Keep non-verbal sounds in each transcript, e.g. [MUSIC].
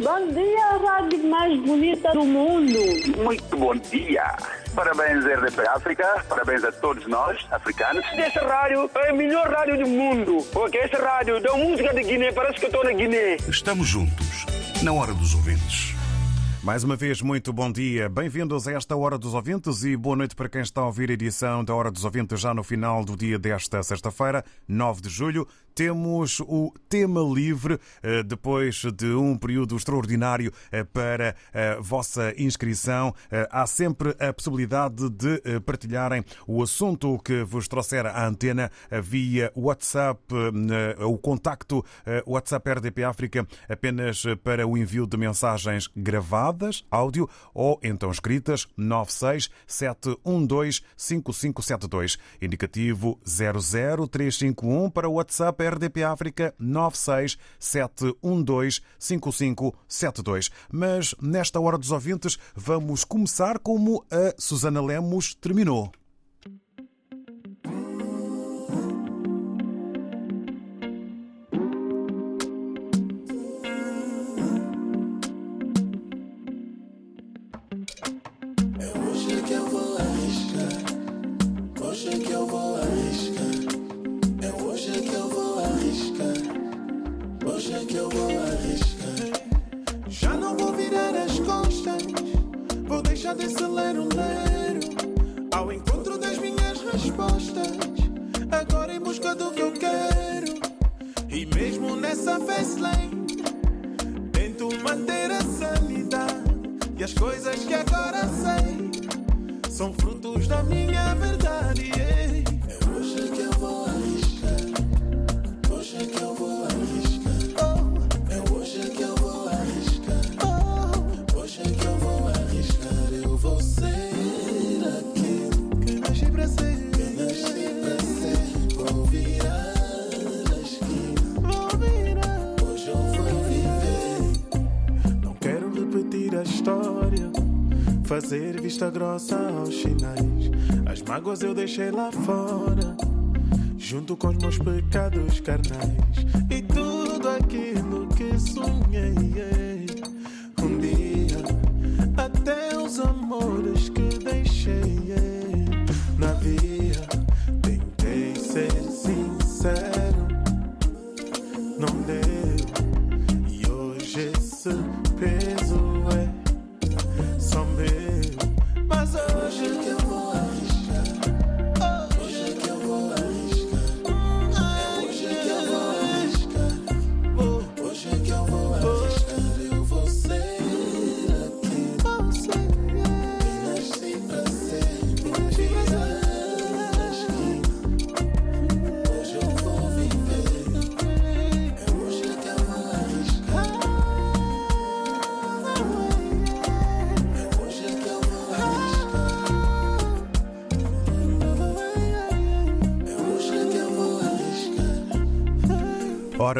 Bom dia, rádio mais bonita do mundo. Muito bom dia. Parabéns, RDP África. Parabéns a todos nós, africanos. Essa rádio é a melhor rádio do mundo. Porque essa rádio dá música de Guiné, parece que eu estou na Guiné. Estamos juntos, na hora dos ouvintes. Mais uma vez, muito bom dia. Bem-vindos a esta Hora dos Ouvintes e boa noite para quem está a ouvir a edição da Hora dos Ouvintes já no final do dia desta sexta-feira, 9 de julho. Temos o tema livre, eh, depois de um período extraordinário eh, para a vossa inscrição. Eh, Há sempre a possibilidade de partilharem o assunto que vos trouxer à antena via WhatsApp, o contacto WhatsApp RDP África apenas para o envio de mensagens gravadas, áudio ou então escritas 967125572, indicativo 00351 para o WhatsApp RDP África 967125572. Mas nesta hora dos ouvintes vamos começar como a Susana Lemos terminou. Mágoas eu deixei lá fora. Junto com os meus pecados carnais.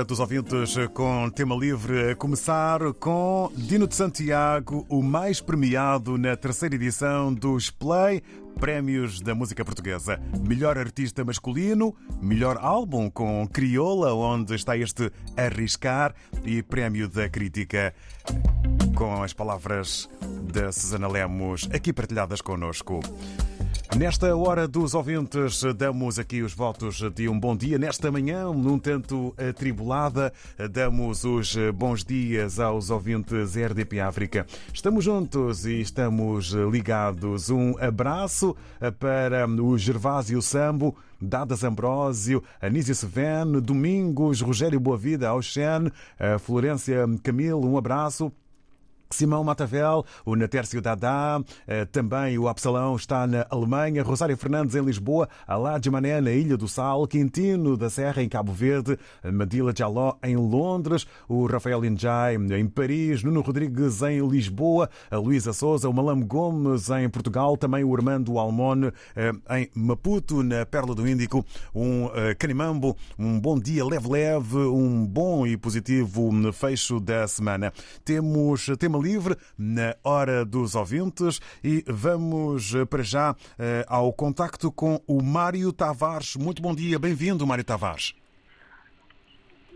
Dos ouvintes com tema livre a começar com Dino de Santiago, o mais premiado na terceira edição dos Play Prémios da Música Portuguesa. Melhor artista masculino, melhor álbum com Crioula, onde está este Arriscar, e Prémio da Crítica com as palavras da Susana Lemos aqui partilhadas connosco. Nesta hora dos ouvintes, damos aqui os votos de um bom dia. Nesta manhã, num tanto atribulada, damos os bons dias aos ouvintes RDP África. Estamos juntos e estamos ligados. Um abraço para o Gervásio Sambo, Dadas Ambrósio, Anísio Seveno, Domingos, Rogério Boavida, Auxene, Florência Camilo, um abraço. Simão Matavel, o Natércio Dadá, eh, também o Absalão está na Alemanha, Rosário Fernandes em Lisboa, Alá de Mané na Ilha do Sal, Quintino da Serra em Cabo Verde, Madila Jaló em Londres, o Rafael Injai em Paris, Nuno Rodrigues em Lisboa, a Luísa Souza, o Malam Gomes em Portugal, também o Armando Almone eh, em Maputo, na Perla do Índico, um eh, Canimambo, um bom dia leve-leve, um bom e positivo fecho da semana. Temos tema livre na hora dos ouvintes e vamos eh, para já eh, ao contacto com o Mário Tavares. Muito bom dia, bem-vindo, Mário Tavares.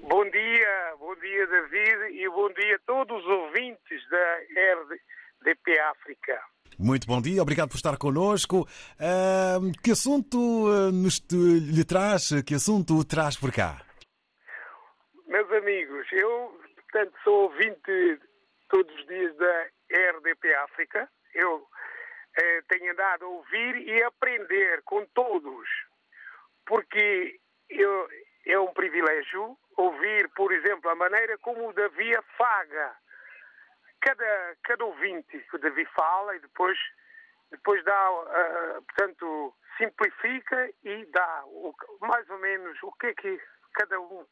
Bom dia, bom dia David e bom dia a todos os ouvintes da RDP África. Muito bom dia, obrigado por estar connosco. Uh, que assunto uh, nos lhe traz? Que assunto traz por cá? Meus amigos, eu, portanto, sou ouvinte todos os dias da RDP África. Eu eh, tenho andado a ouvir e aprender com todos, porque eu, é um privilégio ouvir, por exemplo, a maneira como o Davi afaga cada, cada ouvinte que o Davi fala e depois, depois dá, uh, portanto, simplifica e dá o, mais ou menos o que é que cada um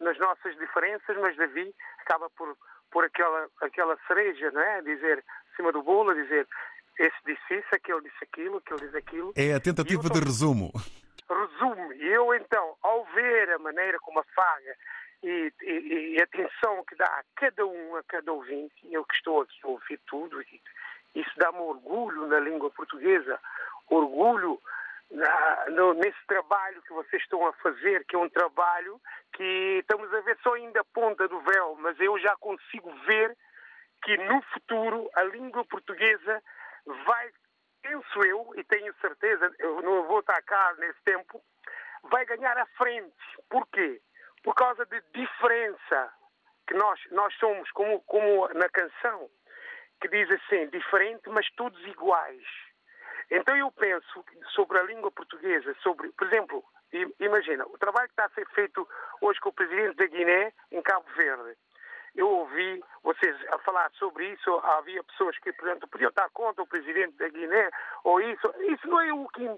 nas nossas diferenças, mas Davi acaba por por aquela, aquela cereja, não é? Dizer, cima do bolo, dizer, esse disse isso, aquele disse aquilo, aquele disse aquilo. É a tentativa de resumo. Resume. E eu, então, ao ver a maneira como afaga e, e, e, a atenção que dá a cada um, a cada ouvinte, eu que estou aqui a ouvir tudo, isso dá-me orgulho na língua portuguesa, orgulho na, no, nesse trabalho que vocês estão a fazer, que é um trabalho que estamos a ver só ainda a ponta do véu, mas eu já consigo ver que no futuro a língua portuguesa vai, penso eu, e tenho certeza, eu não vou estar cá nesse tempo, vai ganhar a frente. Porquê? Por causa de diferença que nós, nós somos, como, como na canção, que diz assim, diferente, mas todos iguais. Então eu penso sobre a língua portuguesa, sobre, por exemplo, imagina, o trabalho que está a ser feito hoje com o presidente da Guiné em Cabo Verde. Eu ouvi vocês a falar sobre isso, havia pessoas que, por exemplo, podiam estar contra o presidente da Guiné, ou isso. Isso não é o que,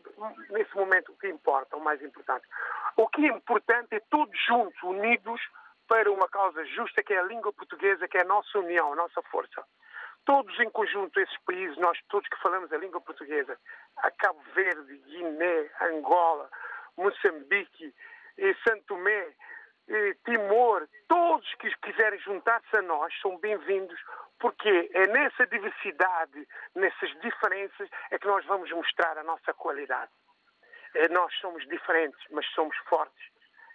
nesse momento, o que importa, o mais importante. O que é importante é todos juntos, unidos, para uma causa justa, que é a língua portuguesa, que é a nossa união, a nossa força todos em conjunto, esses países, nós todos que falamos a língua portuguesa, a Cabo Verde, Guiné, Angola, Moçambique, Santo Tomé, Timor, todos que quiserem juntar-se a nós são bem-vindos, porque é nessa diversidade, nessas diferenças, é que nós vamos mostrar a nossa qualidade. É, nós somos diferentes, mas somos fortes.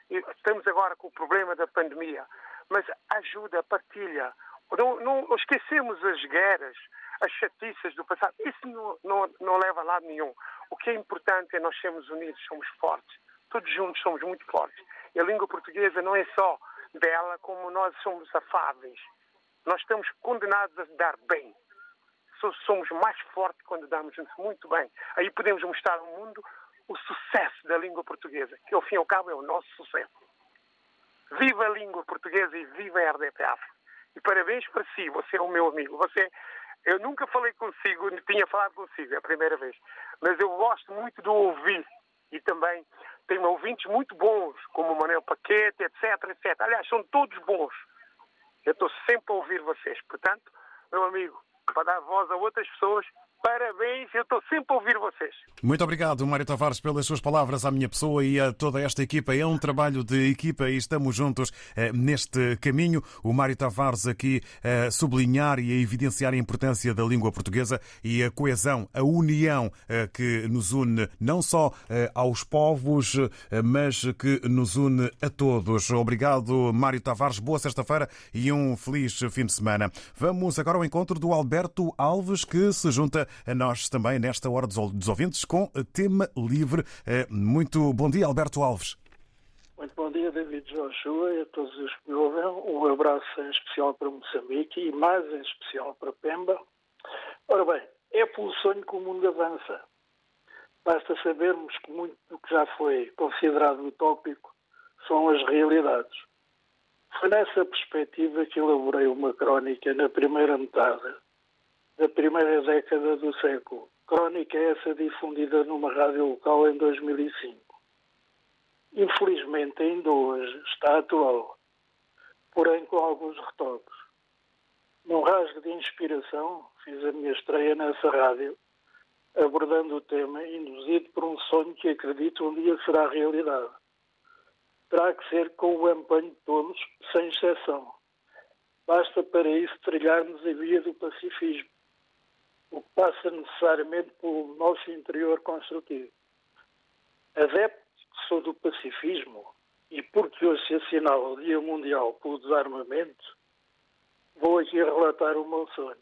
E estamos agora com o problema da pandemia, mas ajuda, partilha, não, não esquecemos as guerras, as chatiças do passado. Isso não, não, não leva a lado nenhum. O que é importante é nós sermos unidos, somos fortes. Todos juntos somos muito fortes. E a língua portuguesa não é só bela, como nós somos afáveis. Nós estamos condenados a dar bem. Somos mais fortes quando damos muito bem. Aí podemos mostrar ao mundo o sucesso da língua portuguesa, que ao fim e ao cabo é o nosso sucesso. Viva a língua portuguesa e viva a RDP África. E parabéns para si, você é o meu amigo. Você, eu nunca falei consigo, tinha falado consigo, é a primeira vez. Mas eu gosto muito de ouvir. E também tenho ouvintes muito bons, como o Manuel Paquete, etc, etc. Aliás, são todos bons. Eu estou sempre a ouvir vocês. Portanto, meu amigo, para dar voz a outras pessoas, Parabéns, eu estou sempre a ouvir vocês. Muito obrigado, Mário Tavares, pelas suas palavras à minha pessoa e a toda esta equipa. É um trabalho de equipa e estamos juntos eh, neste caminho. O Mário Tavares aqui a sublinhar e a evidenciar a importância da língua portuguesa e a coesão, a união eh, que nos une não só eh, aos povos, eh, mas que nos une a todos. Obrigado, Mário Tavares. Boa sexta-feira e um feliz fim de semana. Vamos agora ao encontro do Alberto Alves, que se junta a nós também nesta hora dos ouvintes com tema livre. Eh, muito bom dia, Alberto Alves. Muito bom dia, David Joshua e a todos os que me ouvem. Um abraço em especial para Moçambique e mais em especial para Pemba. Ora bem, é pelo sonho que o mundo avança. Basta sabermos que muito do que já foi considerado utópico são as realidades. Foi nessa perspectiva que elaborei uma crónica na primeira metade da primeira década do século. Crónica essa difundida numa rádio local em 2005. Infelizmente, ainda hoje está atual, porém com alguns retoques. Num rasgo de inspiração, fiz a minha estreia nessa rádio, abordando o tema induzido por um sonho que acredito um dia será realidade. Terá que ser com o empenho de todos, sem exceção. Basta para isso trilharmos a via do pacifismo o que passa necessariamente pelo nosso interior construtivo. Adepto sou do pacifismo e porque hoje se assinala o Dia Mundial pelo Desarmamento, vou aqui relatar o meu sonho.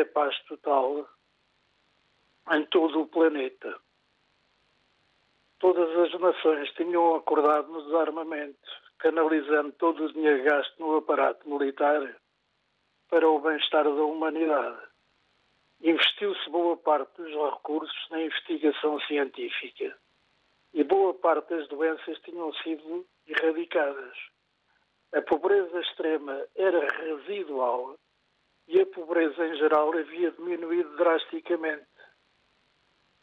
A paz total em todo o planeta. Todas as nações tinham acordado no desarmamento, canalizando todo o dinheiro gasto no aparato militar para o bem-estar da humanidade. Investiu-se boa parte dos recursos na investigação científica e boa parte das doenças tinham sido erradicadas. A pobreza extrema era residual e a pobreza em geral havia diminuído drasticamente.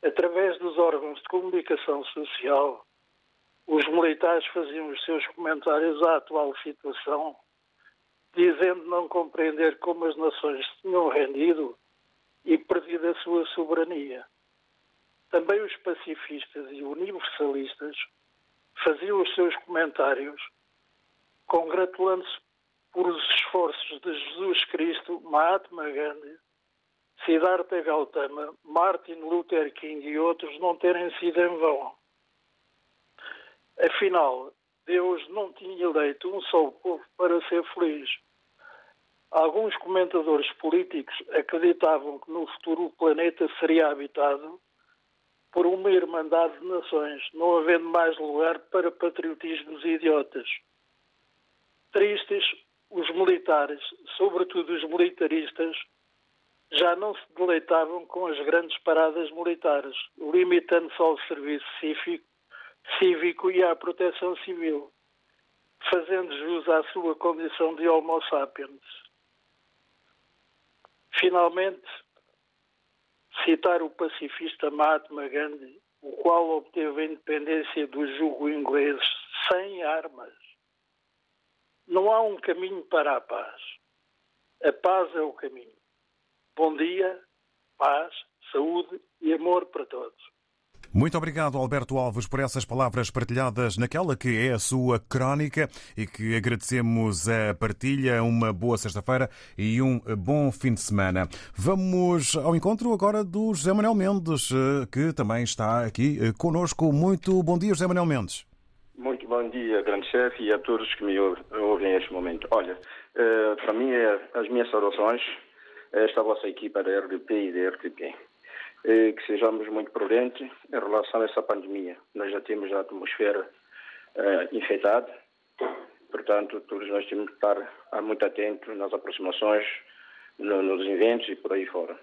Através dos órgãos de comunicação social, os militares faziam os seus comentários à atual situação dizendo não compreender como as nações se tinham rendido e perdido a sua soberania. Também os pacifistas e universalistas faziam os seus comentários congratulando-se por os esforços de Jesus Cristo, Mahatma Gandhi, Siddhartha Gautama, Martin Luther King e outros não terem sido em vão. Afinal, Deus não tinha eleito um só povo para ser feliz. Alguns comentadores políticos acreditavam que no futuro o planeta seria habitado por uma irmandade de nações, não havendo mais lugar para patriotismos idiotas. Tristes, os militares, sobretudo os militaristas, já não se deleitavam com as grandes paradas militares, limitando-se ao serviço cívico, e à proteção civil, fazendo jus à sua condição de Homo sapiens. Finalmente, citar o pacifista Mahatma Gandhi, o qual obteve a independência do jugo inglês sem armas. Não há um caminho para a paz. A paz é o caminho. Bom dia, paz, saúde e amor para todos. Muito obrigado, Alberto Alves, por essas palavras partilhadas naquela que é a sua crónica e que agradecemos a partilha. Uma boa sexta-feira e um bom fim de semana. Vamos ao encontro agora do José Manuel Mendes, eh, que também está aqui eh, conosco. Muito bom dia, José Manuel Mendes. Muito bom dia, grande chefe, e a todos que me ouvem neste momento. Olha, eh, para mim, as minhas saudações esta vossa equipa da RDP e da RTP que sejamos muito prudentes em relação a essa pandemia. Nós já temos a atmosfera uh, infectada, portanto, todos nós temos que estar muito atentos nas aproximações, no, nos eventos e por aí fora.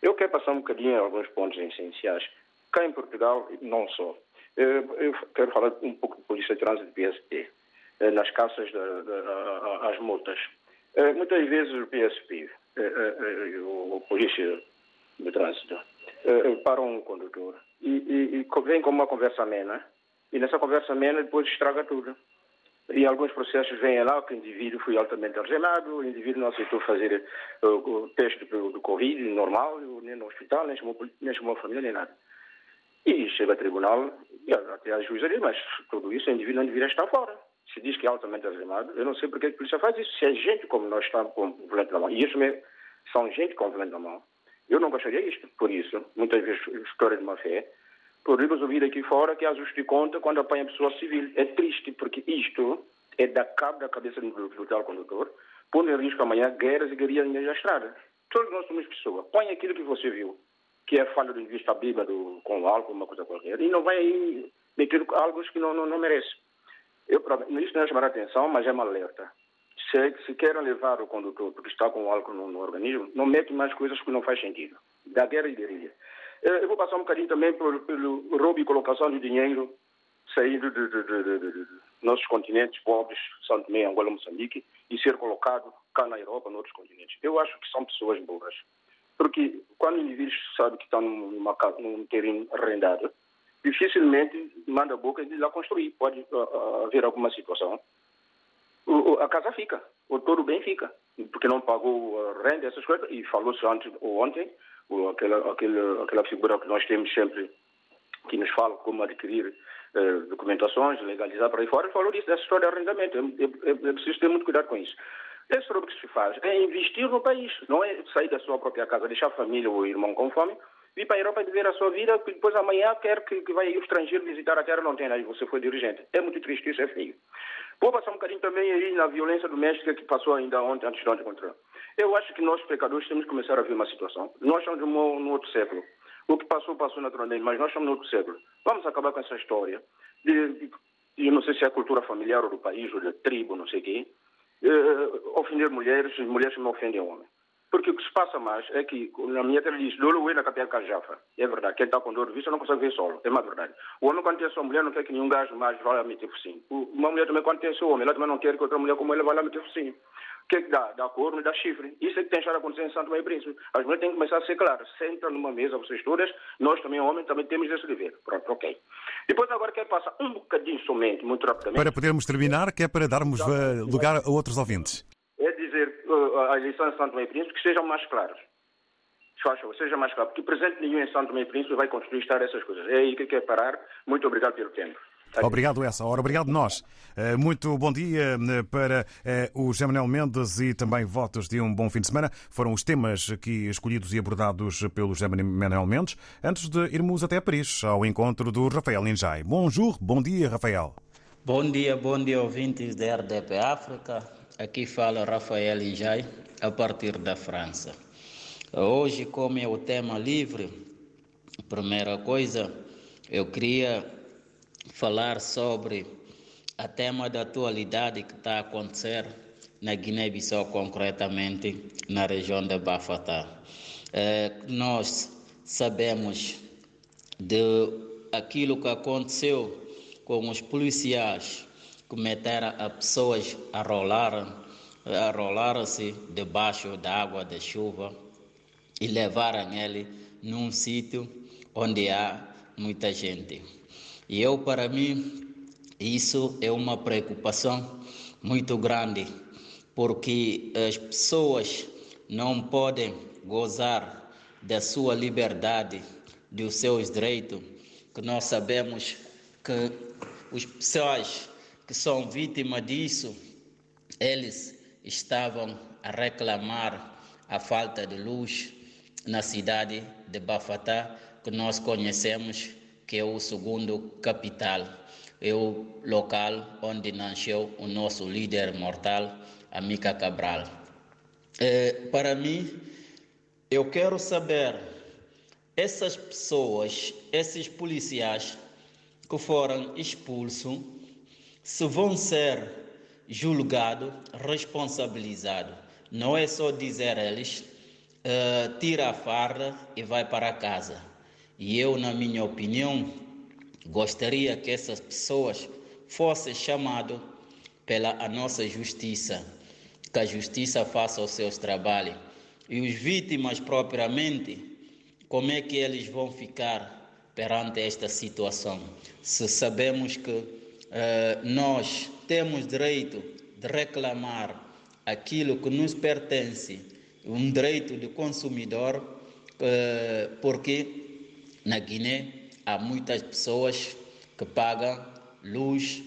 Eu quero passar um bocadinho alguns pontos essenciais. Cá em Portugal, não só. Eu, eu quero falar um pouco de Polícia de Trânsito PSP, eh, nas caças às multas. Eh, muitas vezes o PSP, o Polícia de Trânsito, uh, para um condutor e, e, e, vem com uma conversa amena e nessa conversa amena depois estraga tudo. E alguns processos vêm lá que o indivíduo foi altamente algemado, o indivíduo não aceitou fazer uh, o teste do, do Covid normal, nem no hospital, nem chamou, nem chamou a família, nem nada. E chega a tribunal, e até a juíza diz, mas tudo isso o indivíduo não deveria estar fora. Se diz que é altamente algemado, eu não sei porque a polícia faz isso. Se é gente como nós estamos com o volante na mão, e isso mesmo, são gente com o volante na mão, eu não gostaria isto, por isso, muitas vezes, história de má fé, podemos ouvir aqui fora que ajuste de conta quando apanha pessoa civil. É triste, porque isto é da cabo da cabeça do, do tal condutor, pondo em risco amanhã guerras e guerrilhas na estrada. Todos nós somos pessoas. Põe aquilo que você viu, que é falha do vista bíbado com álcool, uma coisa qualquer, e não vai aí meter algo que não, não, não merece. Eu, isso não é chamar a atenção, mas é uma alerta se, querem levar o condutor porque está com álcool no, no, organismo, não mete mais coisas que não faz sentido. Da guerra e guerrilha. Eh, eu vou passar um bocadinho também por, pelo roubo e colocação de dinheiro saindo de, de, de, nossos continentes pobres, São Tomé, Angola, Moçambique, e ser colocado cá na Europa, noutros continentes. Eu acho que são pessoas burras. Porque quando o indivíduo sabe que está numa, num terreno arrendado, dificilmente manda a boca e diz lá construir. Pode uh, haver alguma situação. O, a casa fica, o todo bem fica, porque não pagou a renda, essas coisas, e falou-se ontem, ontem, aquela, aquela, aquela figura que nós temos sempre, que nos fala como adquirir uh, documentações, legalizar para aí fora, falou disso, dessa história de arrendamento. É, é, é preciso ter muito cuidado com isso. Esse trabalho que se faz é investir no país, não é sair da sua própria casa, deixar a família ou o irmão com fome, vir para a Europa viver a sua vida, e depois amanhã quer que, que vai o estrangeiro visitar a terra, não tem, aí você foi dirigente. É muito triste, isso é feio. Vou passar um bocadinho também aí na violência doméstica que passou ainda ontem, antes de ontem, contra. Eu acho que nós, pecadores, temos que começar a ver uma situação. Nós estamos num outro século. O que passou, passou naturalmente, mas nós estamos no outro século. Vamos acabar com essa história de, não sei se é a cultura familiar ou do país, ou da tribo, não sei o quê, uh, ofender mulheres, mulheres não ofendem homens. Porque o que se passa mais é que, na minha terra diz, dolo na capital Cajafa. É verdade, quem está com dor de vista não consegue ver solo. É uma verdade. O homem, quando tem sua mulher, não quer que nenhum gajo mais vá lá meter focinho. Uma mulher também, quando tem seu homem, ela também não quer que outra mulher como ela vá lá meter focinho. O que é que dá? Dá corno dá chifre. Isso é que tem estado a acontecer em Santo e Príncipe. As mulheres têm que começar a ser claras. Senta numa mesa, vocês todas, nós também, homens, também temos esse dever. Pronto, ok. Depois agora quero passar um bocadinho somente, muito rapidamente. Para podermos terminar, que é para darmos uh, lugar a outros ouvintes. Dizer uh, a eleição em Santo Tomé e Príncipe que sejam mais claras. Faz favor, seja mais claro, porque presente nenhum em Santo Tomé e Príncipe vai construir estar essas coisas. É aí que quero parar. Muito obrigado pelo tempo. Obrigado, essa hora. Obrigado, nós. Muito bom dia para o José Manuel Mendes e também votos de um bom fim de semana. Foram os temas aqui escolhidos e abordados pelo José Manuel Mendes antes de irmos até Paris, ao encontro do Rafael Injai. Bonjour, bom dia, Rafael. Bom dia, bom dia, ouvintes da RDP África. Aqui fala Rafael Injai, a partir da França. Hoje, como é o tema livre, primeira coisa, eu queria falar sobre a tema da atualidade que está a acontecer na Guiné-Bissau, concretamente na região de Bafatá. É, nós sabemos de aquilo que aconteceu com os policiais que meteram as pessoas a rolar, a rolar-se debaixo da água da chuva e levaram ele num sítio onde há muita gente. E eu, para mim, isso é uma preocupação muito grande, porque as pessoas não podem gozar da sua liberdade, dos seus direitos, que nós sabemos que os pessoas que são vítimas disso, eles estavam a reclamar a falta de luz na cidade de Bafatá, que nós conhecemos que é o segundo capital, é o local onde nasceu o nosso líder mortal, Amica Cabral. É, para mim, eu quero saber, essas pessoas, esses policiais que foram expulsos, se vão ser julgados, responsabilizados. Não é só dizer eles, uh, tira a farda e vai para casa. E eu, na minha opinião, gostaria que essas pessoas fossem chamadas pela a nossa justiça, que a justiça faça os seus trabalhos. E os vítimas propriamente, como é que eles vão ficar perante esta situação? Se sabemos que uh, nós temos direito de reclamar aquilo que nos pertence, um direito de consumidor, uh, porque na Guiné há muitas pessoas que pagam luz,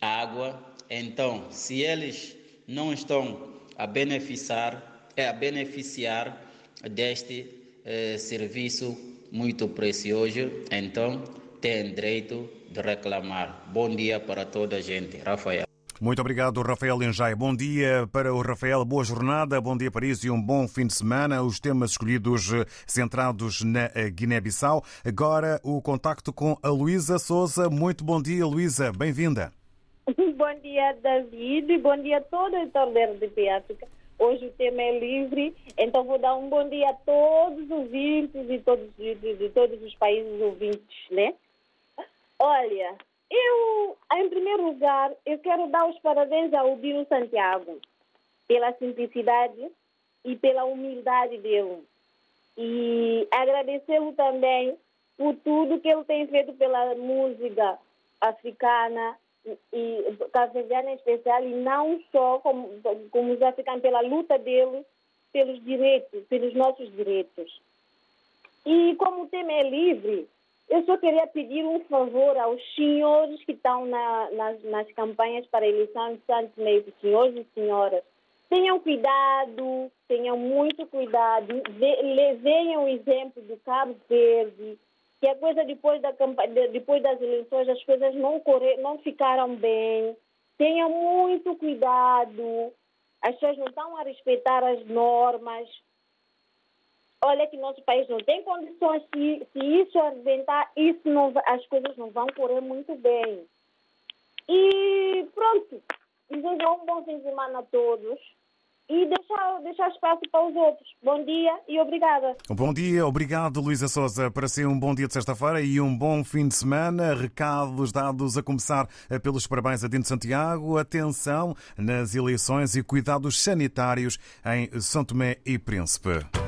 água. Então, se eles não estão a beneficiar, é a beneficiar deste eh, serviço muito precioso, então têm direito de reclamar. Bom dia para toda a gente. Rafael. Muito obrigado, Rafael Enjai. Bom dia para o Rafael, boa jornada, bom dia Paris e um bom fim de semana. Os temas escolhidos eh, centrados na eh, Guiné-Bissau. Agora o contacto com a Luísa Souza. Muito bom dia, Luísa, bem-vinda. [LAUGHS] Bom dia, David. Bom dia a todo o torneio de África. Hoje o tema é livre, então vou dar um bom dia a todos os ouvintes e todos, de, de todos os países ouvintes, né? Olha, eu, em primeiro lugar, eu quero dar os parabéns ao Dino Santiago pela simplicidade e pela humildade dele. E agradecê-lo também por tudo que ele tem feito pela música africana e cabo-verdiana em especial, e não só como, como os africanos, pela luta dele pelos direitos, pelos nossos direitos. E como o tema é livre, eu só queria pedir um favor aos senhores que estão na, nas, nas campanhas para a eleição de Santos Meio, senhores e senhoras. Tenham cuidado, tenham muito cuidado, venham o exemplo do Cabo Verde, que a coisa depois, da depois das eleições as coisas não, não ficaram bem. Tenham muito cuidado, as pessoas não estão a respeitar as normas. Olha que nosso país não tem condições, se, se isso arrebentar, isso não, as coisas não vão correr muito bem. E pronto, desejo um bom fim de semana a todos e deixar, deixar espaço para os outros. Bom dia e obrigada. Bom dia, obrigado Luísa Souza. Para ser um bom dia de sexta-feira e um bom fim de semana. Recados dados a começar eh, pelos parabéns a Dino Santiago. Atenção nas eleições e cuidados sanitários em São Tomé e Príncipe.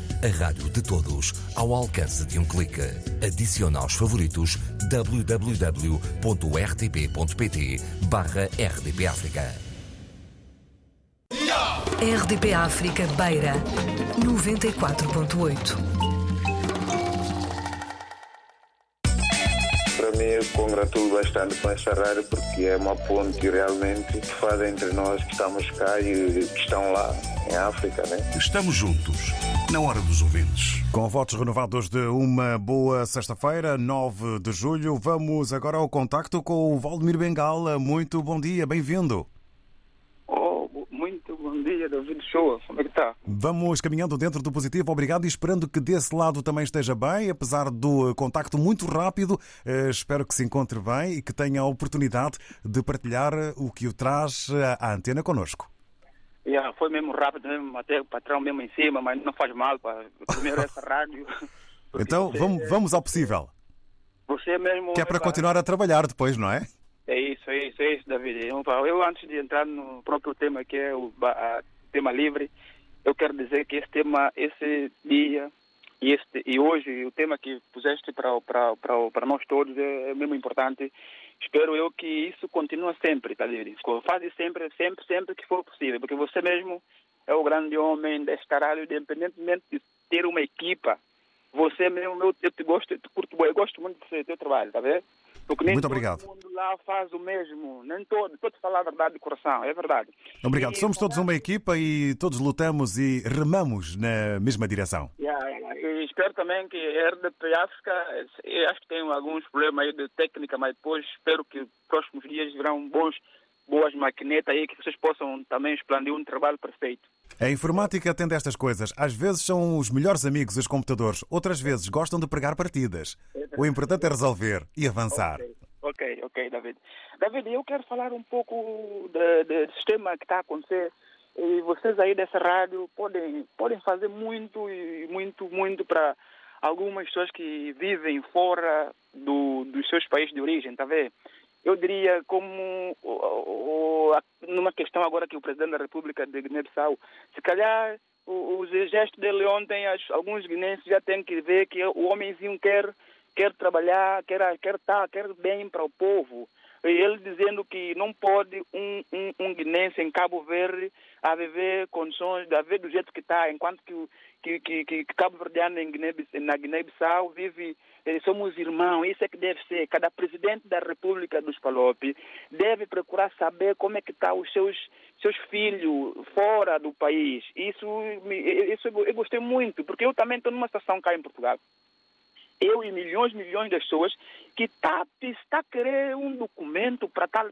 A rádio de todos, ao alcance de um clique. Adicione aos favoritos www.rtp.pt barra RDP África. RDP África Beira 94.8 Para mim, eu congratulo bastante com essa rádio porque é uma ponte realmente que faz entre nós que estamos cá e que estão lá em África, né? Estamos juntos, na hora dos ouvintes. Com votos renovados de uma boa sexta-feira, 9 de julho, vamos agora ao contacto com o Valdemir Bengala. Muito bom dia, bem-vindo. Oh, muito bom dia, David Show. Como é que está? Vamos caminhando dentro do positivo, obrigado e esperando que desse lado também esteja bem, apesar do contacto muito rápido. eh, Espero que se encontre bem e que tenha a oportunidade de partilhar o que o traz à antena connosco. Yeah, foi mesmo rápido, mesmo, até o patrão mesmo em cima, mas não faz mal. Pá. Primeiro essa [LAUGHS] rádio. Então vamos, vamos ao possível, Você mesmo. que é para continuar a trabalhar depois, não é? É isso, é isso, é isso, David. Eu, pá, eu, antes de entrar no próprio tema, que é o a- tema livre, eu quero dizer que esse tema, esse dia e, este, e hoje, o tema que puseste para, para, para, para nós todos é, é mesmo importante. Espero eu que isso continue sempre, tá vendo? Faz sempre, sempre, sempre que for possível, porque você mesmo é o grande homem desta rádio, independentemente de ter uma equipa, você mesmo, eu, eu te gosto, eu te curto, eu gosto muito do seu teu trabalho, tá vendo? Muito obrigado. mundo lá faz o mesmo, nem todo, estou a falar a verdade de coração, é verdade. Obrigado. Somos todos uma equipa e todos lutamos e remamos na mesma direção. Yeah, yeah. E espero também que a RDP África, acho que tem alguns problemas aí de técnica, mas depois espero que os próximos dias virão bons, boas maquinetas aí, que vocês possam também expandir um trabalho perfeito. A informática tem destas coisas. Às vezes são os melhores amigos os computadores, outras vezes gostam de pregar partidas. O importante é resolver e avançar. Ok, ok, David. David, eu quero falar um pouco do sistema que está a acontecer. E vocês aí dessa rádio podem, podem fazer muito e muito, muito para algumas pessoas que vivem fora do, dos seus países de origem, tá vendo? Eu diria como o- o- numa questão agora que o Presidente da República de Guiné-Bissau, se calhar o, o gesto dele ontem, alguns guinenses já têm que ver que o homenzinho quer quer trabalhar, quer quer estar, quer bem para o povo. E ele dizendo que não pode um, um, um guinense em Cabo Verde a viver condições, a viver do jeito que está, enquanto que, que, que, que Cabo Verdeano em Guiné, na Guiné-Bissau vive, eh, somos irmãos, isso é que deve ser. Cada presidente da República dos Palopes deve procurar saber como é que estão tá os seus, seus filhos fora do país. Isso, isso eu gostei muito, porque eu também estou numa situação cá em Portugal eu e milhões e milhões de pessoas que está tá querer um documento para tá,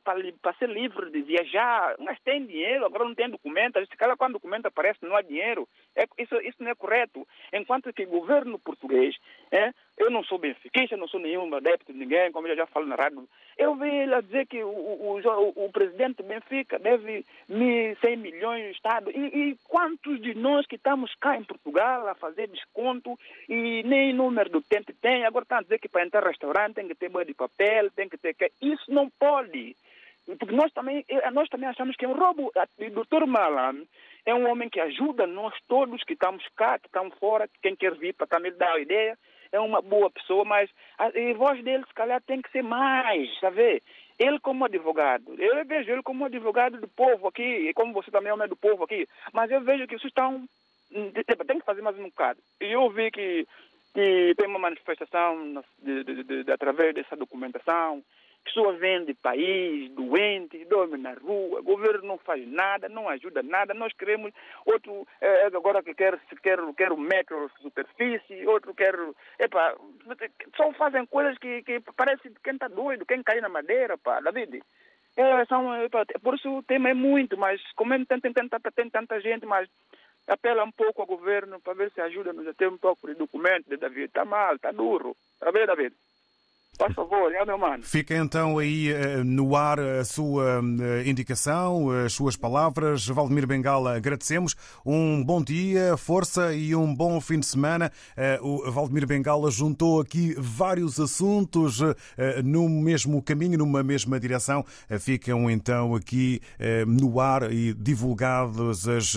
ser livre de viajar, mas tem dinheiro, agora não tem documento, se cada quando o documento aparece não há dinheiro. É, isso, isso não é correto. Enquanto que o governo português é, eu não sou benfiquista, não sou nenhum adepto de ninguém, como eu já falo na rádio. Eu vi ele dizer que o, o, o, o presidente Benfica deve 100 milhões de Estado. E, e, quantos de nós que estamos cá em Portugal a fazer desconto e nem número do tempo tem? Agora estão a dizer que para entrar no restaurante tem que ter banho de papel, tem que ter... Isso não pode. Porque nós também, nós também achamos que é um roubo. O doutor Malam é um homem que ajuda nós todos que estamos cá, que estamos fora, quem quer vir para também dar a ideia é uma boa pessoa, mas a, a voz dele, se calhar, tem que ser mais, sabe? Ele como advogado, eu vejo ele como advogado do povo aqui, e como você também é homem do povo aqui, mas eu vejo que isso estão tem que fazer mais um bocado. E eu vi que, que tem uma manifestação de, de, de, através dessa documentação, Pessoas vêm de país, doentes, dormem na rua, o governo não faz nada, não ajuda nada. Nós queremos outro, é, agora que quer, quer, quer o metro superfície, outro quer. Epa, só fazem coisas que, que parece quem está doido, quem cai na madeira, pá, David. É, são, epa, por isso o tema é muito, mas como tem, tem, tem, tem tanta gente, mas apela um pouco ao governo para ver se ajuda-nos a ter um pouco de documento de David. Está mal, está duro. Está bem, David? Faz favor, é meu mano. Fica então aí eh, no ar a sua eh, indicação, as suas palavras. Valdemir Bengala, agradecemos. Um bom dia, força e um bom fim de semana. Eh, o Valdemir Bengala juntou aqui vários assuntos no mesmo caminho, numa mesma direção. Ficam então aqui no ar e divulgados as,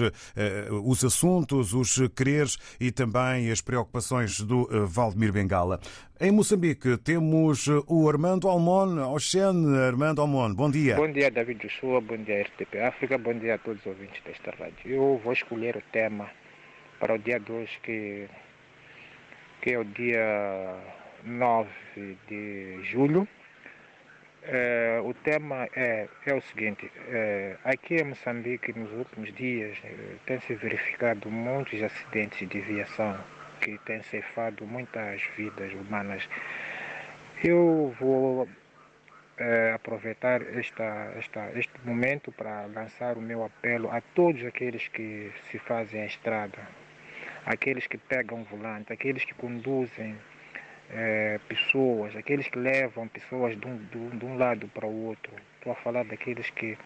os assuntos, os quereres e também as preocupações do Valdemir Bengala. Em Moçambique temos o Armando Almon, Oxen Armando Almon. Bom dia. Bom dia, David Joshua. Bom dia, RTP África. Bom dia a todos os ouvintes desta rádio. Eu vou escolher o tema para o dia 2, que, que é o dia 9 de julho. É, o tema é, é o seguinte: é, aqui em Moçambique, nos últimos dias, é, tem se verificado muitos acidentes de viação que tem ceifado muitas vidas humanas. Eu vou é, aproveitar esta, esta, este momento para lançar o meu apelo a todos aqueles que se fazem a estrada, aqueles que pegam volante, aqueles que conduzem é, pessoas, aqueles que levam pessoas de um, de um lado para o outro. Estou a falar daqueles que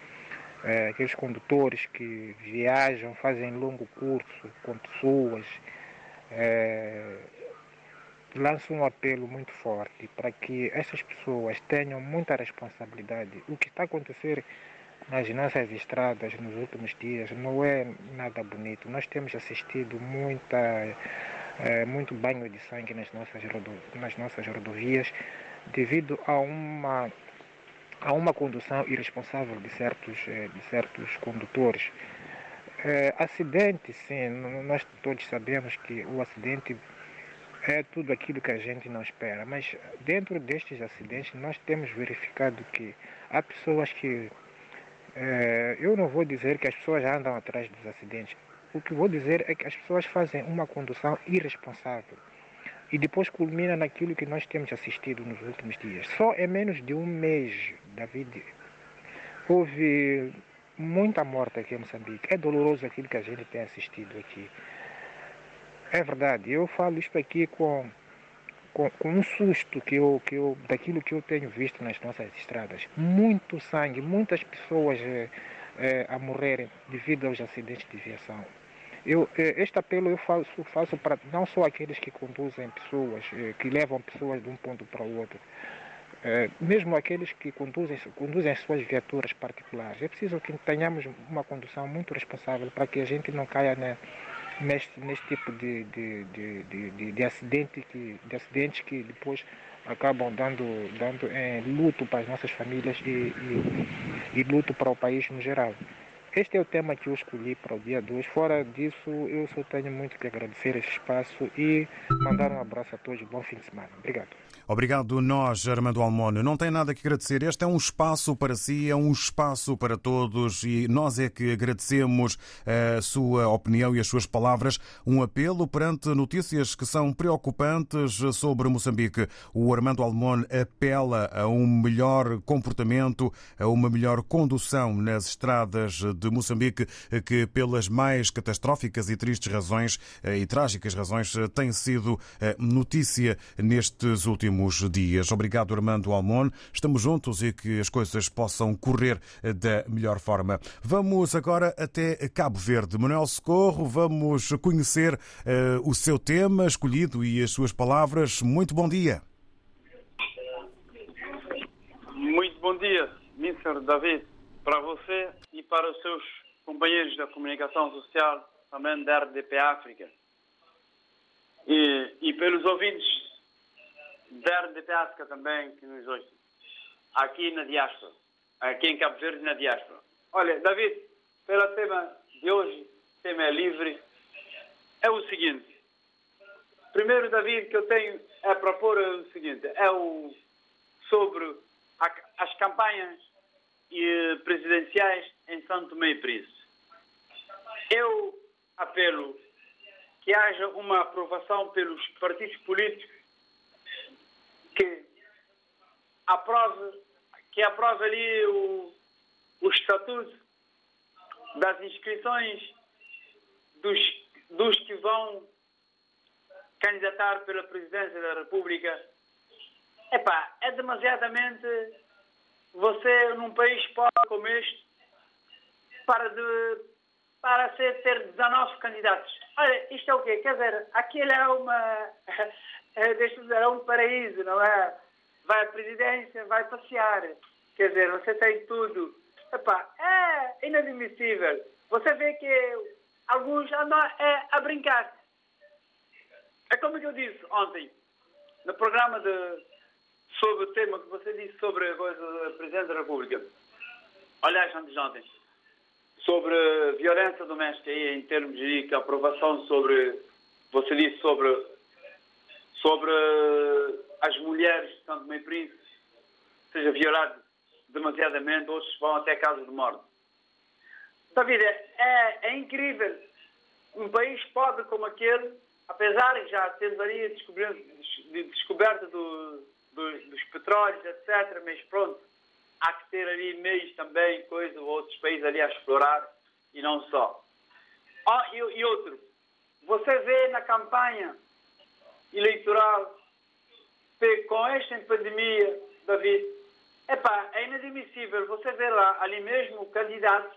é, aqueles condutores que viajam, fazem longo curso com pessoas é, lanço um apelo muito forte para que essas pessoas tenham muita responsabilidade. O que está a acontecer nas nossas estradas nos últimos dias não é nada bonito. Nós temos assistido muita, é, muito banho de sangue nas nossas, nas nossas rodovias devido a uma, a uma condução irresponsável de certos, é, de certos condutores. É, acidente, sim, nós todos sabemos que o acidente é tudo aquilo que a gente não espera, mas dentro destes acidentes nós temos verificado que há pessoas que. É, eu não vou dizer que as pessoas andam atrás dos acidentes, o que vou dizer é que as pessoas fazem uma condução irresponsável e depois culmina naquilo que nós temos assistido nos últimos dias. Só em menos de um mês, David, houve muita morte aqui em Moçambique. É doloroso aquilo que a gente tem assistido aqui. É verdade, eu falo isso aqui com, com, com, um susto que eu, que eu, daquilo que eu tenho visto nas nossas estradas. Muito sangue, muitas pessoas é, é, a morrerem devido aos acidentes de viação. Eu, este apelo eu faço, faço para não só aqueles que conduzem pessoas, que levam pessoas de um ponto para o outro, mesmo aqueles que conduzem, conduzem as suas viaturas particulares. É preciso que tenhamos uma condução muito responsável para que a gente não caia neste, neste tipo de, de, de, de, de, de, acidente que, de acidentes que depois acabam dando, dando é, luto para as nossas famílias e, e, e luto para o país no geral. Este é o tema que eu escolhi para o dia 2. Fora disso, eu só tenho muito que agradecer este espaço e mandar um abraço a todos. Bom fim de semana. Obrigado. Obrigado nós, Armando Almono. Não tem nada que agradecer. Este é um espaço para si, é um espaço para todos e nós é que agradecemos a sua opinião e as suas palavras. Um apelo perante notícias que são preocupantes sobre Moçambique. O Armando Almono apela a um melhor comportamento, a uma melhor condução nas estradas de Moçambique, que pelas mais catastróficas e tristes razões e trágicas razões tem sido notícia nestes últimos últimos dias. Obrigado, Armando Almon. Estamos juntos e que as coisas possam correr da melhor forma. Vamos agora até Cabo Verde. Manuel Socorro, vamos conhecer uh, o seu tema escolhido e as suas palavras. Muito bom dia. Muito bom dia, Mr. David, para você e para os seus companheiros da comunicação social, também da RDP África. E, e pelos ouvintes da RDP África também, que nos ouve, aqui na diáspora, aqui em Cabo Verde, na diáspora. Olha, David, pelo tema de hoje, tema é livre, é o seguinte. Primeiro, David, que eu tenho a propor é o seguinte, é o sobre a, as campanhas presidenciais em Santo Tomé e Príncipe. Eu apelo que haja uma aprovação pelos partidos políticos que aprove, que aprove ali o, o estatuto das inscrições dos, dos que vão candidatar pela presidência da República. Epá, é demasiadamente você num país pobre como este para, de, para ser, ter 19 candidatos. Olha, isto é o quê? Quer dizer, aquilo é uma é, deixa dizer, é um paraíso, não é? Vai à presidência, vai passear. Quer dizer, você tem tudo. Epá, é inadmissível. Você vê que alguns andam é, a brincar. É como eu disse ontem, no programa de, sobre o tema que você disse sobre a coisa do Presidente da República. Aliás, antes de ontem. Sobre violência doméstica em termos de aprovação sobre. Você disse sobre sobre as mulheres de Santo Meio Príncipe, seja violado demasiadamente, outros vão até casos de morte. David, é, é incrível. Um país pobre como aquele, apesar de já termos ali de descoberta do, do, dos petróleos, etc., mas pronto, há que ter ali meios também, coisa, outros países ali a explorar, e não só. Ah, e, e outro, você vê na campanha eleitoral com esta pandemia, David, epá, é inadmissível. Você vê lá, ali mesmo, o candidato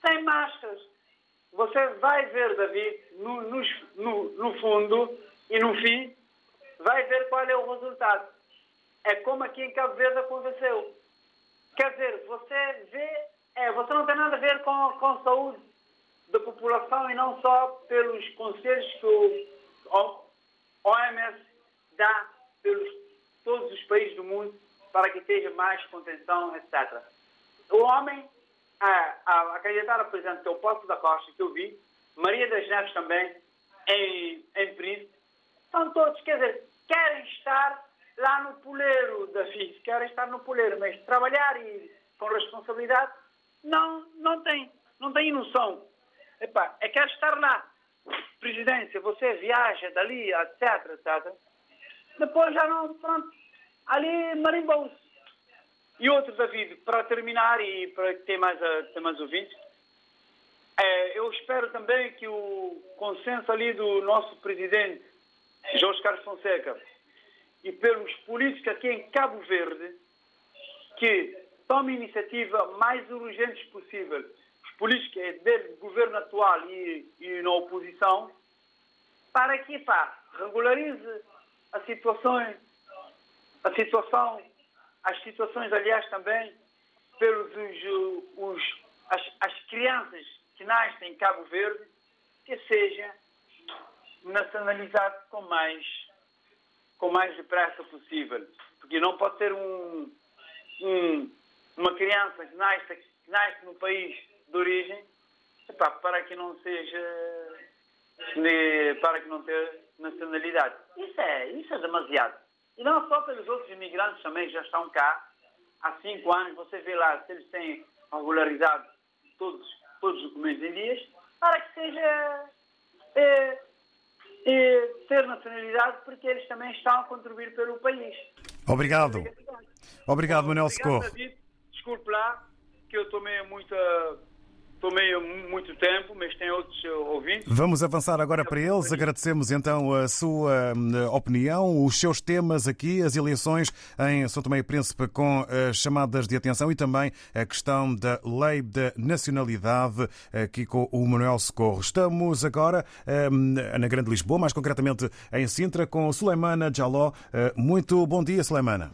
sem máscaras. Você vai ver, David, no, no, no, fundo e no fim, vai ver qual é o resultado. É como aqui em Cabo Verde aconteceu. Quer dizer, você vê, é, você não tem nada a ver com, com a saúde da população e não só pelos conselhos que o, OMS dá pelos todos os países do mundo para que tenha mais contenção, etc. O homem, a, a, a candidatura, por exemplo, que é o Poço da Costa, que eu vi, Maria das Neves também, em, em Príncipe, são todos, quer dizer, querem estar lá no poleiro da FIS, querem estar no poleiro, mas trabalhar e com responsabilidade não, não tem, não tem noção. Epá, é quer estar lá presidência, você viaja dali, etc, etc. Depois já não, pronto, ali marimbou-se. E outro, David, para terminar e para ter mais, ter mais ouvintes, é, eu espero também que o consenso ali do nosso presidente, Jorge Carlos Fonseca, e pelos políticos aqui em Cabo Verde, que tomem iniciativa mais urgentes possível política é dele, governo atual e, e na oposição, para que pá, regularize a situação, a situação, as situações, aliás, também pelos os, os, as, as crianças que nascem em Cabo Verde, que seja nacionalizar com mais, com mais depressa possível. Porque não pode ser um, um, uma criança que nasce, que nasce no país de origem epá, para que não seja para que não tenha nacionalidade. Isso é, isso é demasiado. E não só pelos outros imigrantes também que já estão cá há cinco anos, você vê lá se eles têm regularizado todos, todos os documentos em dias, para que seja é, é, ter nacionalidade, porque eles também estão a contribuir pelo país. Obrigado. Obrigado, Manuel Socorro. Desculpe lá que eu tomei muita tomei muito tempo, mas tem outros ouvintes. Vamos avançar agora para eles. Agradecemos então a sua hum, opinião, os seus temas aqui, as eleições em São Tomé e Príncipe com as chamadas de atenção e também a questão da lei da nacionalidade aqui com o Manuel Socorro. Estamos agora hum, na Grande Lisboa, mais concretamente em Sintra, com Suleimana Jaló. Uh, muito bom dia, Suleimana.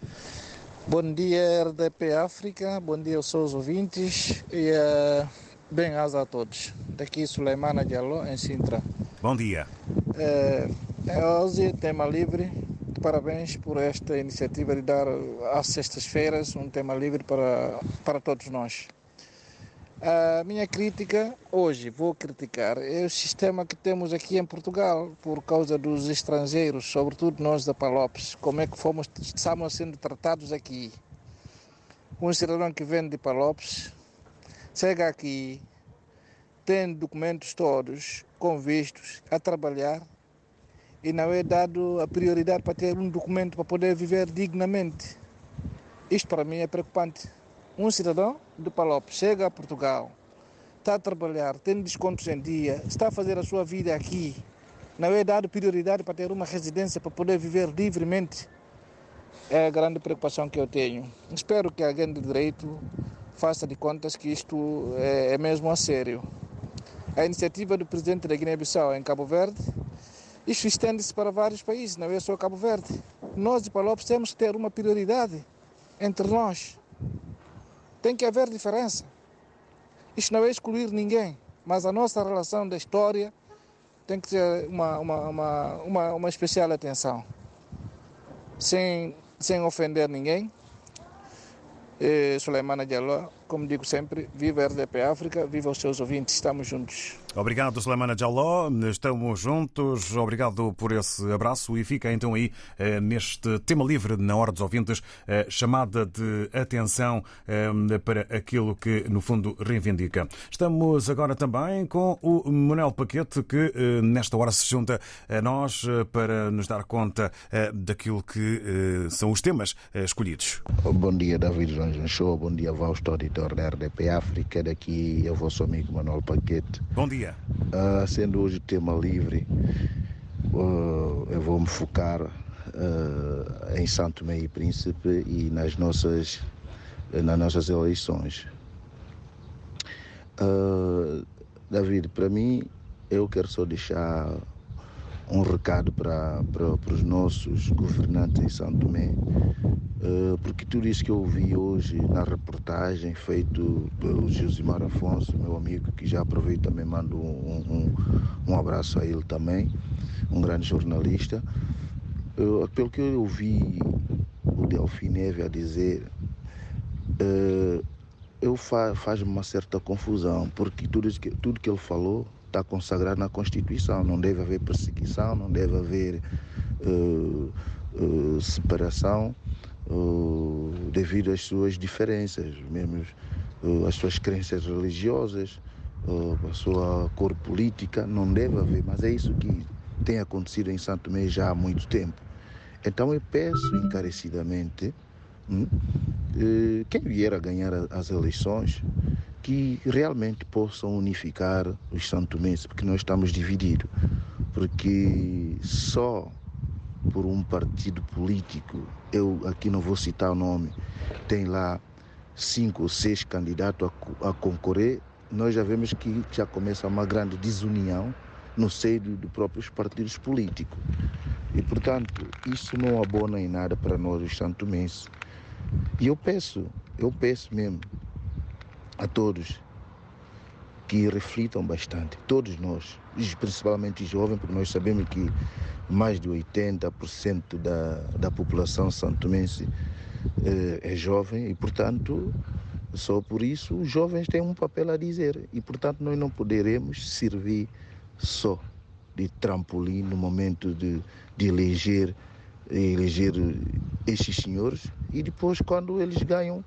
Bom dia, RDP África. Bom dia aos seus ouvintes. E, uh Bem, asa a todos. Daqui Suleimana Diallo, em Sintra. Bom dia. É, é hoje tema livre. Parabéns por esta iniciativa de dar às sextas-feiras um tema livre para, para todos nós. A minha crítica hoje, vou criticar, é o sistema que temos aqui em Portugal por causa dos estrangeiros, sobretudo nós da Palopes. Como é que fomos, estamos sendo tratados aqui? Um cidadão que vem de Palopes chega aqui, tem documentos todos, com vistos, a trabalhar e não é dado a prioridade para ter um documento para poder viver dignamente. Isto para mim é preocupante. Um cidadão de Palop chega a Portugal, está a trabalhar, tem descontos em dia, está a fazer a sua vida aqui, não é dado prioridade para ter uma residência para poder viver livremente. É a grande preocupação que eu tenho. Espero que alguém de direito faça de contas que isto é, é mesmo a sério. A iniciativa do presidente da Guiné-Bissau em Cabo Verde, isto estende-se para vários países, não é só Cabo Verde. Nós de Palopes temos que ter uma prioridade entre nós. Tem que haver diferença. Isto não é excluir ninguém, mas a nossa relação da história tem que ter uma, uma, uma, uma, uma especial atenção. Sem, sem ofender ninguém, eh, Suleimana Diallo, como digo sempre, viva a RDP África, viva os seus ouvintes, estamos juntos. Obrigado, Suleimana Jaló. Estamos juntos. Obrigado por esse abraço. E fica então aí eh, neste tema livre na hora dos ouvintes, eh, chamada de atenção eh, para aquilo que, no fundo, reivindica. Estamos agora também com o Manuel Paquete, que nesta hora se junta a nós para nos dar conta daquilo que são os temas escolhidos. Bom dia, David João Show. Bom dia, Fausto, auditor da RDP África. Daqui é o vosso amigo Manuel Paquete. Bom dia. Uh, sendo hoje tema livre, uh, eu vou me focar uh, em Santo Meio Príncipe e nas nossas, nas nossas eleições. David, para mim, eu quero só deixar um recado para, para, para os nossos governantes em São Tomé, uh, porque tudo isso que eu ouvi hoje na reportagem feito pelo Josimar Afonso, meu amigo, que já aproveito também mando um, um, um abraço a ele também, um grande jornalista. Uh, pelo que eu ouvi o Delfim Neve a dizer, uh, eu fa, faz-me uma certa confusão, porque tudo que, tudo que ele falou está consagrado na Constituição. Não deve haver perseguição, não deve haver uh, uh, separação uh, devido às suas diferenças, mesmo às suas crenças religiosas, a sua cor política. Não deve haver, mas é isso que tem acontecido em Santo Tomé já há muito tempo. Então eu peço encarecidamente hum, quem vier a ganhar as eleições que realmente possam unificar os santomenses, porque nós estamos divididos. Porque só por um partido político, eu aqui não vou citar o nome, tem lá cinco ou seis candidatos a, a concorrer, nós já vemos que já começa uma grande desunião no seio dos próprios partidos políticos. E, portanto, isso não abona em nada para nós, os santomenses. E eu peço, eu peço mesmo, a todos que reflitam bastante, todos nós, principalmente jovens, porque nós sabemos que mais de 80% da, da população santomense eh, é jovem e, portanto, só por isso os jovens têm um papel a dizer. E, portanto, nós não poderemos servir só de trampolim no momento de, de eleger, eleger estes senhores. E depois, quando eles ganham,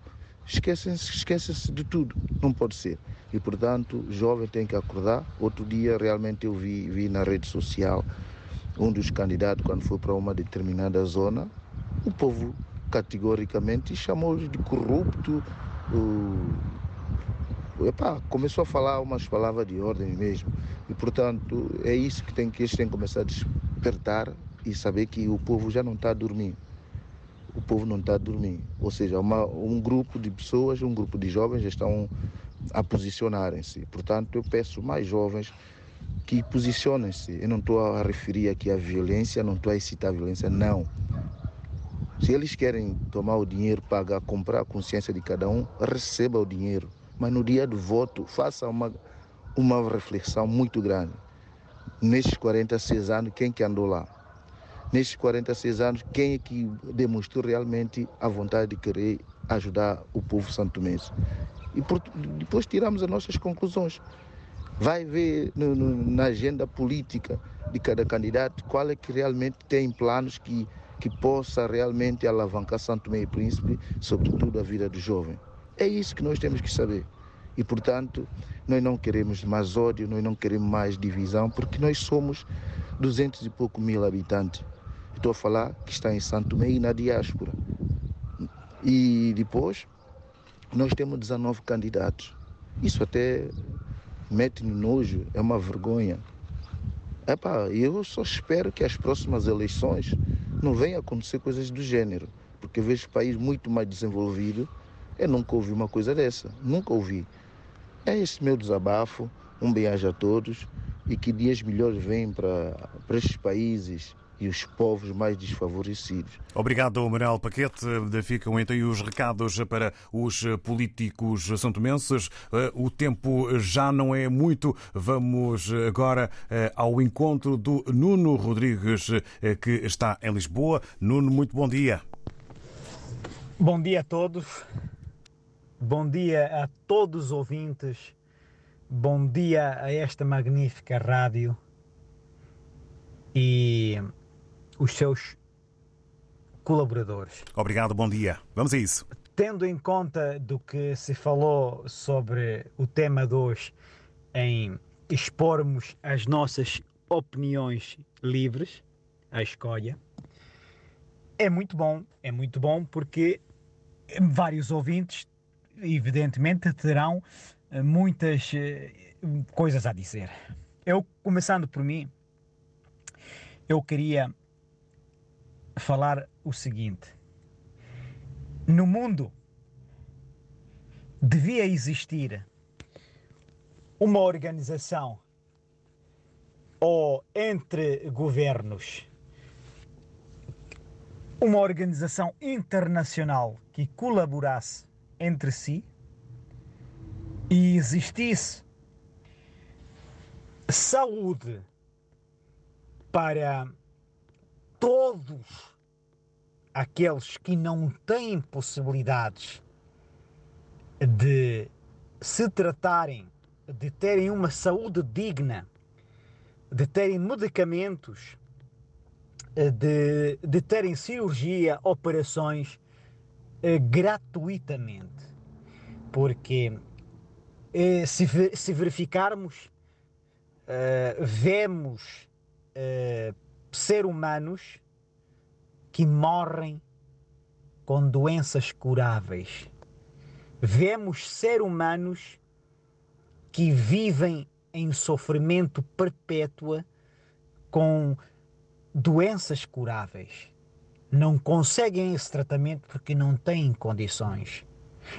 esquecem-se esquecem de tudo. Não pode ser. E, portanto, jovem tem que acordar. Outro dia, realmente, eu vi, vi na rede social um dos candidatos, quando foi para uma determinada zona, o povo categoricamente chamou-os de corrupto. Uh, epá, começou a falar umas palavras de ordem mesmo. E, portanto, é isso que, tem, que eles têm que começar a despertar e saber que o povo já não está a dormir. O povo não está a dormir. Ou seja, uma, um grupo de pessoas, um grupo de jovens já estão a posicionarem-se. Portanto, eu peço mais jovens que posicionem-se. Eu não estou a referir aqui a violência, não estou a incitar a violência, não. Se eles querem tomar o dinheiro, pagar, comprar a consciência de cada um, receba o dinheiro. Mas no dia do voto, faça uma, uma reflexão muito grande. Nestes 46 anos, quem que andou lá? Nestes 46 anos, quem é que demonstrou realmente a vontade de querer ajudar o povo santomense? E por, depois tiramos as nossas conclusões. Vai ver no, no, na agenda política de cada candidato qual é que realmente tem planos que, que possa realmente alavancar Santo Meio Príncipe, sobretudo a vida do jovem. É isso que nós temos que saber. E, portanto, nós não queremos mais ódio, nós não queremos mais divisão, porque nós somos 200 e pouco mil habitantes. Estou a falar que está em Santo Meio e na diáspora. E depois, nós temos 19 candidatos. Isso até mete no nojo, é uma vergonha. Epá, eu só espero que as próximas eleições não venham acontecer coisas do gênero, porque vejo país muito mais desenvolvido. Eu nunca ouvi uma coisa dessa, nunca ouvi. É esse meu desabafo. Um beijo a todos e que dias melhores venham para, para estes países e os povos mais desfavorecidos. Obrigado, Manuel Paquete. Ficam então os recados para os políticos santomenses. Eh, o tempo já não é muito. Vamos agora eh, ao encontro do Nuno Rodrigues, eh, que está em Lisboa. Nuno, muito bom dia. Bom dia a todos. Bom dia a todos os ouvintes. Bom dia a esta magnífica rádio. E os seus colaboradores. Obrigado, bom dia. Vamos a isso. Tendo em conta do que se falou sobre o tema de hoje, em expormos as nossas opiniões livres, à escolha, é muito bom, é muito bom porque vários ouvintes, evidentemente, terão eh, muitas eh, coisas a dizer. Eu, começando por mim, eu queria falar o seguinte: no mundo devia existir uma organização ou entre governos uma organização internacional que colaborasse entre si e existisse saúde para todos aqueles que não têm possibilidades de se tratarem, de terem uma saúde digna, de terem medicamentos, de, de terem cirurgia, operações eh, gratuitamente. Porque eh, se, se verificarmos, eh, vemos eh, ser humanos que morrem com doenças curáveis. Vemos ser humanos que vivem em sofrimento perpétuo com doenças curáveis. Não conseguem esse tratamento porque não têm condições.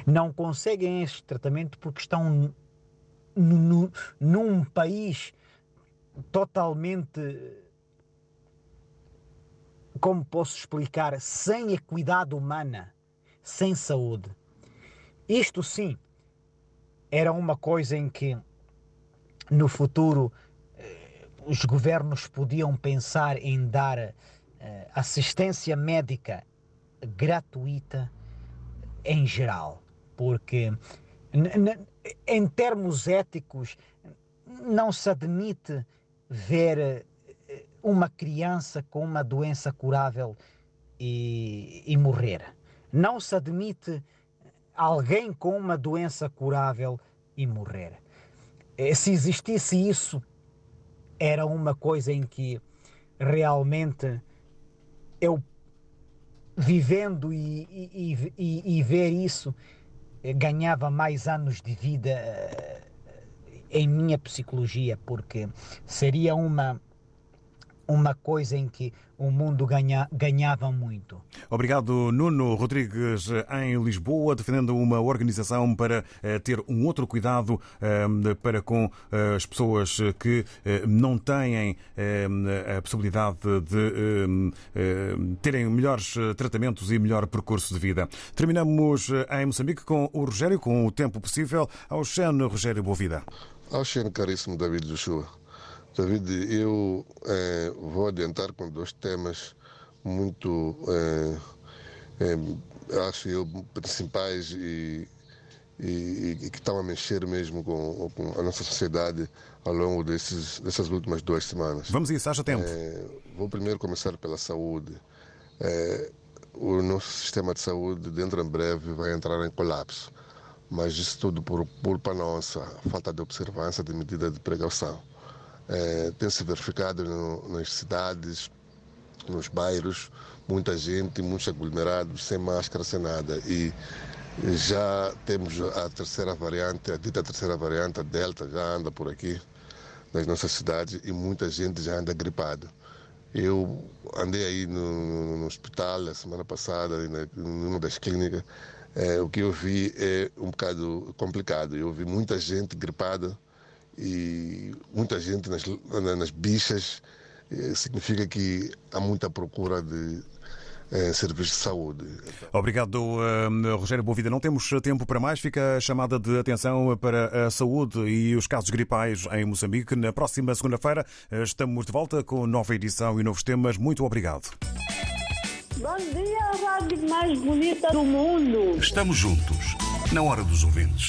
Não conseguem esse tratamento porque estão num país totalmente como posso explicar, sem equidade humana, sem saúde. Isto sim era uma coisa em que no futuro os governos podiam pensar em dar assistência médica gratuita em geral, porque em termos éticos não se admite ver uma criança com uma doença curável e, e morrer. Não se admite alguém com uma doença curável e morrer. Eh, se existisse isso, era uma coisa em que realmente eu, vivendo e, e, e, e ver isso, eh, ganhava mais anos de vida eh, em minha psicologia, porque seria uma uma coisa em que o mundo ganha, ganhava muito. Obrigado, Nuno Rodrigues, em Lisboa, defendendo uma organização para eh, ter um outro cuidado eh, para com eh, as pessoas que não têm a possibilidade de terem melhores tratamentos e melhor percurso de vida. Terminamos em Moçambique com o Rogério, com o tempo possível. Ao Xen, Rogério Boa-Vida. Ao Xen, caríssimo David Joshua. David, eu eh, vou adiantar com dois temas muito, eh, eh, acho eu, principais e, e, e, que estão a mexer mesmo com, com, a nossa sociedade ao longo desses, dessas últimas duas semanas. Vamos a isso, haja tempo. vou primeiro começar pela saúde. o nosso sistema de saúde, dentro em breve, vai entrar em colapso. Mas isso tudo por culpa nossa, falta de observância de medida de precaução é, tem se verificado no, nas cidades, nos bairros, muita gente, muitos aglomerados, sem máscara, sem nada. E já temos a terceira variante, a dita terceira variante, a Delta, já anda por aqui, nas nossas cidades, e muita gente já anda gripada. Eu andei aí no, no hospital a semana passada, numa das clínicas, é, o que eu vi é um bocado complicado. Eu vi muita gente gripada, e muita gente nas, nas bichas, eh, significa que há muita procura de eh, serviços de saúde. Obrigado, uh, Rogério Boavida. Não temos tempo para mais. Fica a chamada de atenção para a saúde e os casos gripais em Moçambique. Na próxima segunda-feira estamos de volta com nova edição e novos temas. Muito obrigado. Bom dia, a rádio mais bonita do mundo. Estamos juntos, na hora dos ouvintes.